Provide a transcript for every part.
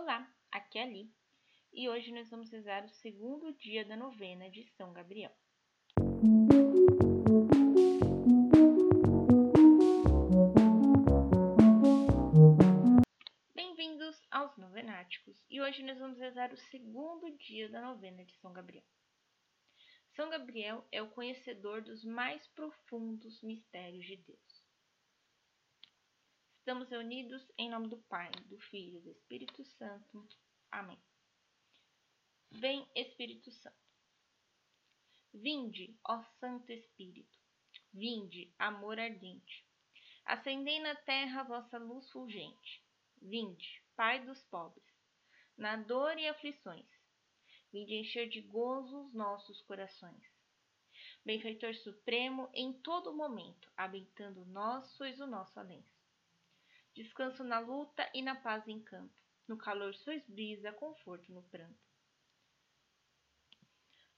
Olá, aqui é a Li e hoje nós vamos rezar o segundo dia da novena de São Gabriel. Bem-vindos aos Novenáticos e hoje nós vamos rezar o segundo dia da novena de São Gabriel. São Gabriel é o conhecedor dos mais profundos mistérios de Deus. Estamos reunidos em nome do Pai, do Filho e do Espírito Santo. Amém. Vem, Espírito Santo. Vinde, ó Santo Espírito. Vinde, amor ardente. Acendei na terra vossa luz fulgente. Vinde, Pai dos pobres, na dor e aflições Vinde encher de gozo os nossos corações. Benfeitor Supremo, em todo momento, habitando nós, sois o nosso alento. Descanso na luta e na paz em campo. No calor sois brisa, conforto no pranto.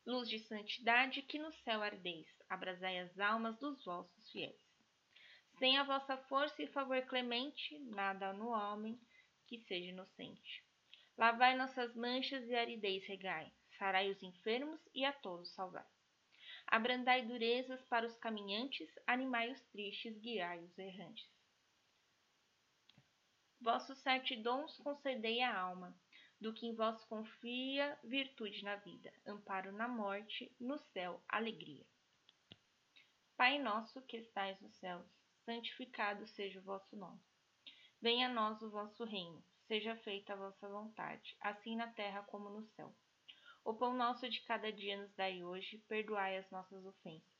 Luz de santidade que no céu ardeis, abrasai as almas dos vossos fiéis. Sem a vossa força e favor clemente, nada há no homem que seja inocente. Lavai nossas manchas e aridez regai, sarai os enfermos e a todos salvai. Abrandai durezas para os caminhantes, animai os tristes, guiai os errantes. Vossos sete dons concedei à alma, do que em vós confia virtude na vida, amparo na morte, no céu alegria. Pai nosso que estais nos céus, santificado seja o vosso nome. Venha a nós o vosso reino Seja feita a vossa vontade, assim na terra como no céu. O pão nosso de cada dia nos dai hoje, perdoai as nossas ofensas,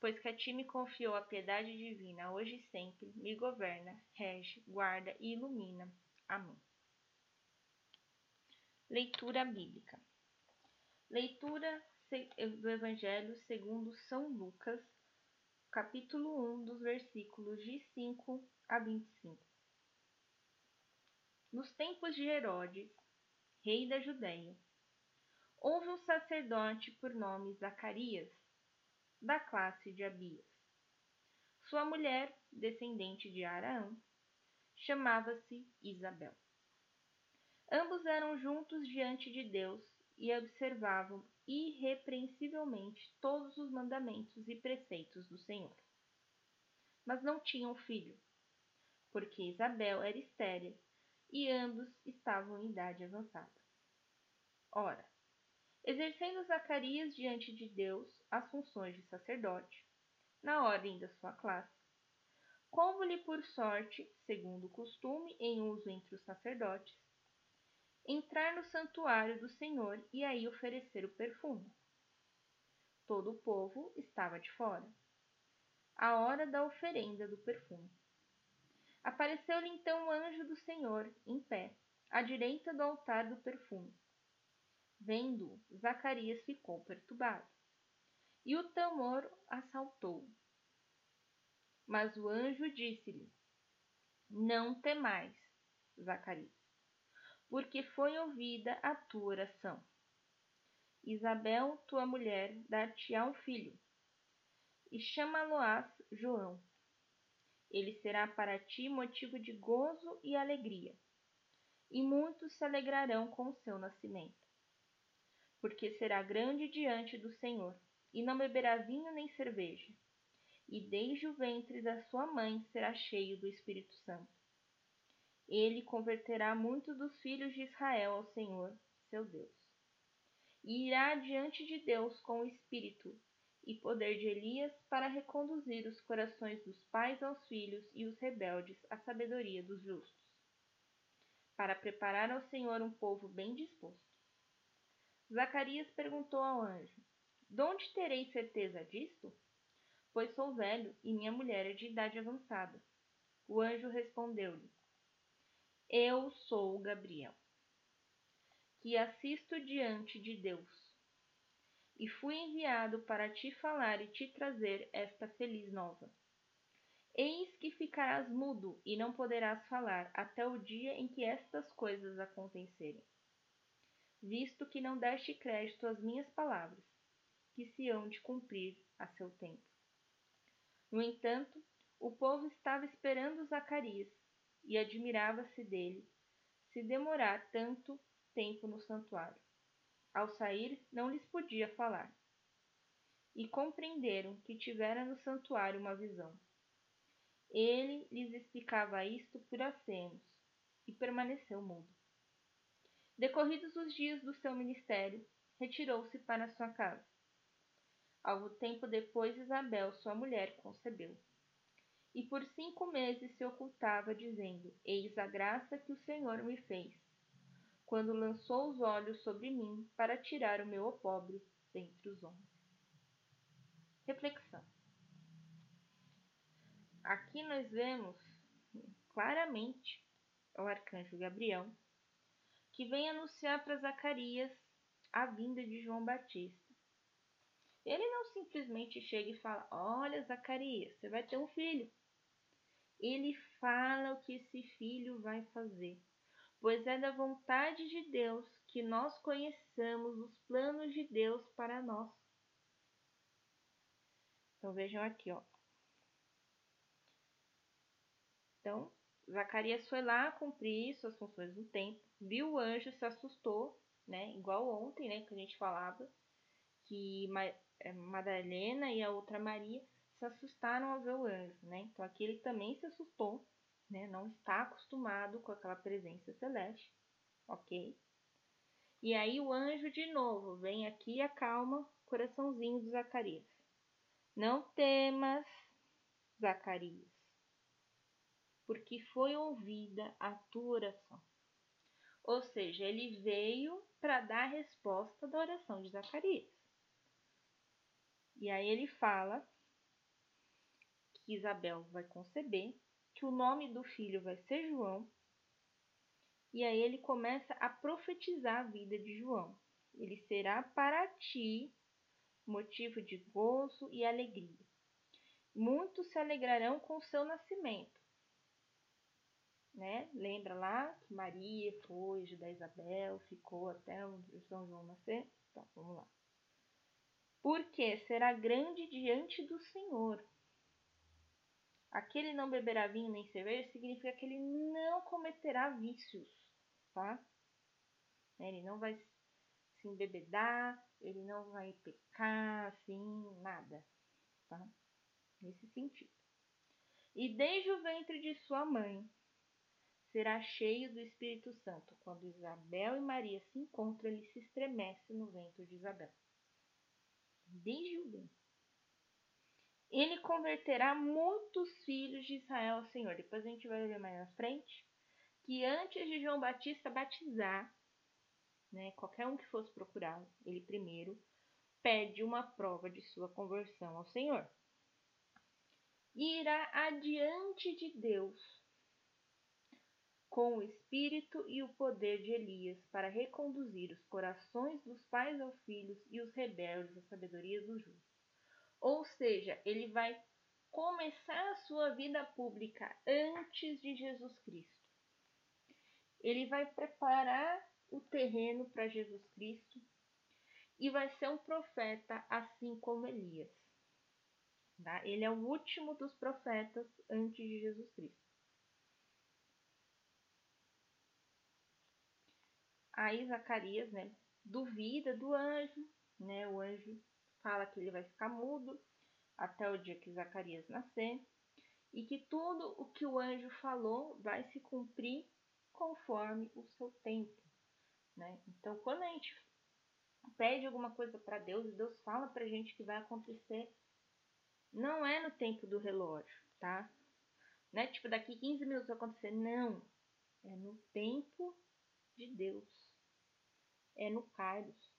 pois que a ti me confiou a piedade divina, hoje e sempre, me governa, rege, guarda e ilumina. Amém. Leitura bíblica. Leitura do Evangelho segundo São Lucas, capítulo 1, dos versículos de 5 a 25. Nos tempos de Herodes, rei da Judéia, houve um sacerdote por nome Zacarias, da classe de Abias. Sua mulher, descendente de Araão, chamava-se Isabel. Ambos eram juntos diante de Deus e observavam irrepreensivelmente todos os mandamentos e preceitos do Senhor. Mas não tinham filho, porque Isabel era estéril e ambos estavam em idade avançada. Ora, exercendo Zacarias diante de Deus as funções de sacerdote, na ordem da sua classe, como-lhe por sorte, segundo o costume em uso entre os sacerdotes, entrar no santuário do Senhor e aí oferecer o perfume. Todo o povo estava de fora. A hora da oferenda do perfume. Apareceu-lhe então o anjo do Senhor, em pé, à direita do altar do perfume. Vendo-o, Zacarias ficou perturbado, e o temor assaltou. Mas o anjo disse-lhe: Não temais, Zacarias, porque foi ouvida a tua oração. Isabel, tua mulher, dar-te-á um filho, e chamá-lo-ás João ele será para ti motivo de gozo e alegria, e muitos se alegrarão com o seu nascimento. Porque será grande diante do Senhor, e não beberá vinho nem cerveja, e desde o ventre da sua mãe será cheio do Espírito Santo. Ele converterá muitos dos filhos de Israel ao Senhor, seu Deus. E irá diante de Deus com o Espírito e poder de Elias para reconduzir os corações dos pais aos filhos e os rebeldes à sabedoria dos justos, para preparar ao Senhor um povo bem disposto. Zacarias perguntou ao anjo: De onde terei certeza disto? Pois sou velho e minha mulher é de idade avançada. O anjo respondeu-lhe: Eu sou Gabriel, que assisto diante de Deus. E fui enviado para te falar e te trazer esta feliz nova. Eis que ficarás mudo e não poderás falar até o dia em que estas coisas acontecerem. Visto que não deste crédito às minhas palavras, que se hão de cumprir a seu tempo. No entanto, o povo estava esperando Zacarias e admirava-se dele se demorar tanto tempo no santuário. Ao sair, não lhes podia falar. E compreenderam que tivera no santuário uma visão. Ele lhes explicava isto por acenos e permaneceu mudo. Decorridos os dias do seu ministério, retirou-se para sua casa. Algum tempo depois, Isabel, sua mulher, concebeu. E por cinco meses se ocultava, dizendo: Eis a graça que o Senhor me fez, quando lançou os olhos sobre mim para tirar o meu opróbrio dentre os homens. Reflexão. Aqui nós vemos claramente o arcanjo Gabriel que vem anunciar para Zacarias a vinda de João Batista. Ele não simplesmente chega e fala: Olha, Zacarias, você vai ter um filho. Ele fala o que esse filho vai fazer, pois é da vontade de Deus que nós conheçamos os planos de Deus para nós. Então vejam aqui, ó. Então, Zacarias foi lá cumprir suas funções no templo, viu o anjo, se assustou, né? Igual ontem, né, que a gente falava, que é, Madalena e a outra Maria se assustaram ao ver o anjo, né? Então aqui ele também se assustou, né? Não está acostumado com aquela presença celeste, ok? E aí o anjo de novo vem aqui e acalma o coraçãozinho de Zacarias. Não temas, Zacarias, porque foi ouvida a tua oração. Ou seja, ele veio para dar a resposta da oração de Zacarias. E aí ele fala que Isabel vai conceber, que o nome do filho vai ser João. E aí ele começa a profetizar a vida de João. Ele será para ti motivo de gozo e alegria. Muitos se alegrarão com o seu nascimento. Né? Lembra lá que Maria foi da Isabel, ficou até o São João nascer? Então, vamos lá. Porque será grande diante do Senhor Aquele não beberá vinho nem cerveja significa que ele não cometerá vícios, tá? Ele não vai se embebedar, ele não vai pecar, assim, nada, tá? Nesse sentido. E desde o ventre de sua mãe será cheio do Espírito Santo. Quando Isabel e Maria se encontram, ele se estremece no ventre de Isabel. Desde o ventre ele converterá muitos filhos de Israel ao Senhor. Depois a gente vai ver mais na frente que antes de João Batista batizar, né, qualquer um que fosse procurá-lo, ele primeiro pede uma prova de sua conversão ao Senhor. Irá adiante de Deus com o espírito e o poder de Elias para reconduzir os corações dos pais aos filhos e os rebeldes à sabedoria dos justos ou seja, ele vai começar a sua vida pública antes de Jesus Cristo. Ele vai preparar o terreno para Jesus Cristo e vai ser um profeta assim como Elias. Tá? Ele é o último dos profetas antes de Jesus Cristo. Aí Zacarias, né, duvida do anjo, né? O anjo fala que ele vai ficar mudo até o dia que Zacarias nascer e que tudo o que o anjo falou vai se cumprir conforme o seu tempo, né? Então, quando a gente pede alguma coisa para Deus e Deus fala para a gente que vai acontecer, não é no tempo do relógio, tá? Não é tipo daqui 15 minutos vai acontecer, não. É no tempo de Deus. É no Kairos.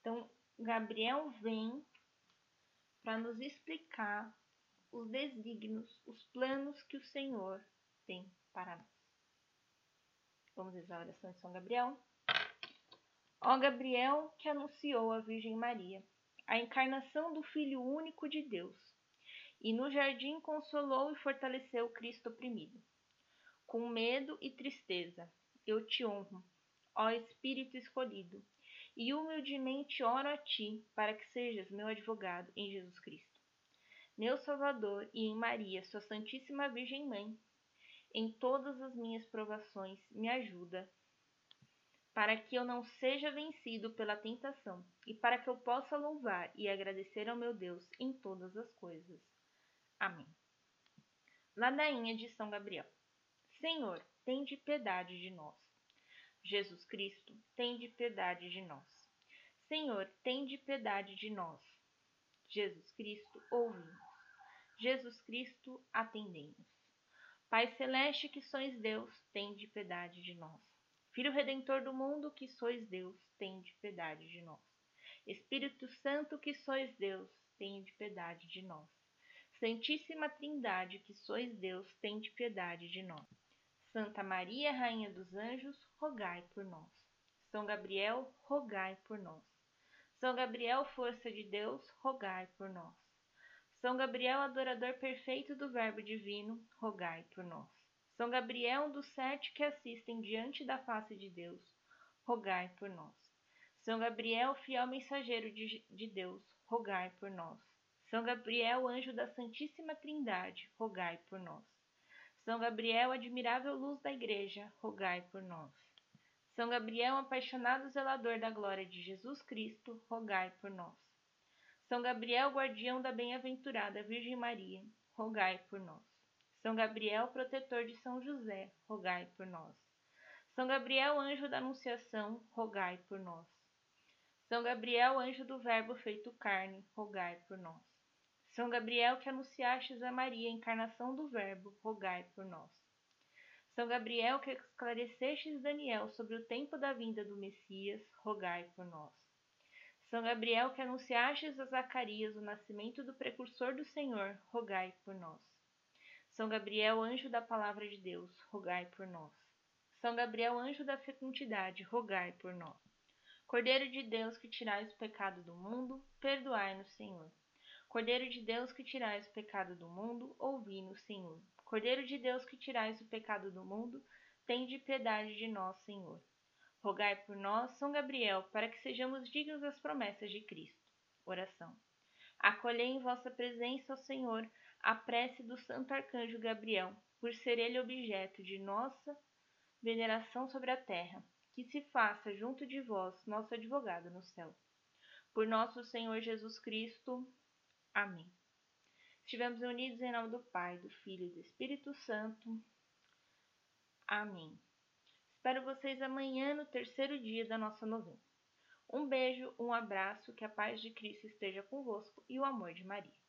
Então, Gabriel vem para nos explicar os desígnios, os planos que o Senhor tem para nós. Vamos rezar a oração de São Gabriel. Ó Gabriel, que anunciou à Virgem Maria a encarnação do Filho único de Deus, e no jardim consolou e fortaleceu o Cristo oprimido. Com medo e tristeza, eu te honro, ó Espírito escolhido, e humildemente oro a ti para que sejas meu advogado em Jesus Cristo. Meu Salvador e em Maria, sua Santíssima Virgem Mãe, em todas as minhas provações, me ajuda, para que eu não seja vencido pela tentação e para que eu possa louvar e agradecer ao meu Deus em todas as coisas. Amém. Ladainha de São Gabriel. Senhor, tem de piedade de nós. Jesus Cristo, tem de piedade de nós. Senhor, tem de piedade de nós. Jesus Cristo, ouve-nos. Jesus Cristo, atendemos. Pai celeste que sois Deus, tende piedade de nós. Filho redentor do mundo que sois Deus, tende piedade de nós. Espírito Santo que sois Deus, tende piedade de nós. Santíssima Trindade que sois Deus, tende piedade de nós. Santa Maria, Rainha dos Anjos, rogai por nós. São Gabriel, rogai por nós. São Gabriel, força de Deus, rogai por nós. São Gabriel, adorador perfeito do Verbo Divino, rogai por nós. São Gabriel, um dos sete que assistem diante da face de Deus, rogai por nós. São Gabriel, fiel mensageiro de, de Deus, rogai por nós. São Gabriel, anjo da Santíssima Trindade, rogai por nós. São Gabriel, admirável luz da Igreja, rogai por nós. São Gabriel, apaixonado zelador da glória de Jesus Cristo, rogai por nós. São Gabriel, guardião da bem-aventurada Virgem Maria, rogai por nós. São Gabriel, protetor de São José, rogai por nós. São Gabriel, anjo da Anunciação, rogai por nós. São Gabriel, anjo do Verbo feito carne, rogai por nós. São Gabriel, que anunciastes a Maria, encarnação do Verbo, rogai por nós. São Gabriel, que esclarecestes Daniel sobre o tempo da vinda do Messias, rogai por nós. São Gabriel, que anunciastes a Zacarias o nascimento do precursor do Senhor, rogai por nós. São Gabriel, anjo da palavra de Deus, rogai por nós. São Gabriel, anjo da fecundidade, rogai por nós. Cordeiro de Deus, que tirais o pecado do mundo, perdoai-nos, Senhor. Cordeiro de Deus, que tirais o pecado do mundo, ouvi-nos, Senhor. Cordeiro de Deus, que tirais o pecado do mundo, tende piedade de nós, Senhor. Rogai por nós, São Gabriel, para que sejamos dignos das promessas de Cristo. Oração. Acolhei em vossa presença, ó Senhor, a prece do Santo Arcanjo Gabriel, por ser ele objeto de nossa veneração sobre a terra, que se faça junto de vós nosso advogado no céu. Por nosso Senhor Jesus Cristo. Amém. Estivemos unidos em nome do Pai, do Filho e do Espírito Santo. Amém. Espero vocês amanhã no terceiro dia da nossa novena. Um beijo, um abraço, que a paz de Cristo esteja convosco e o amor de Maria.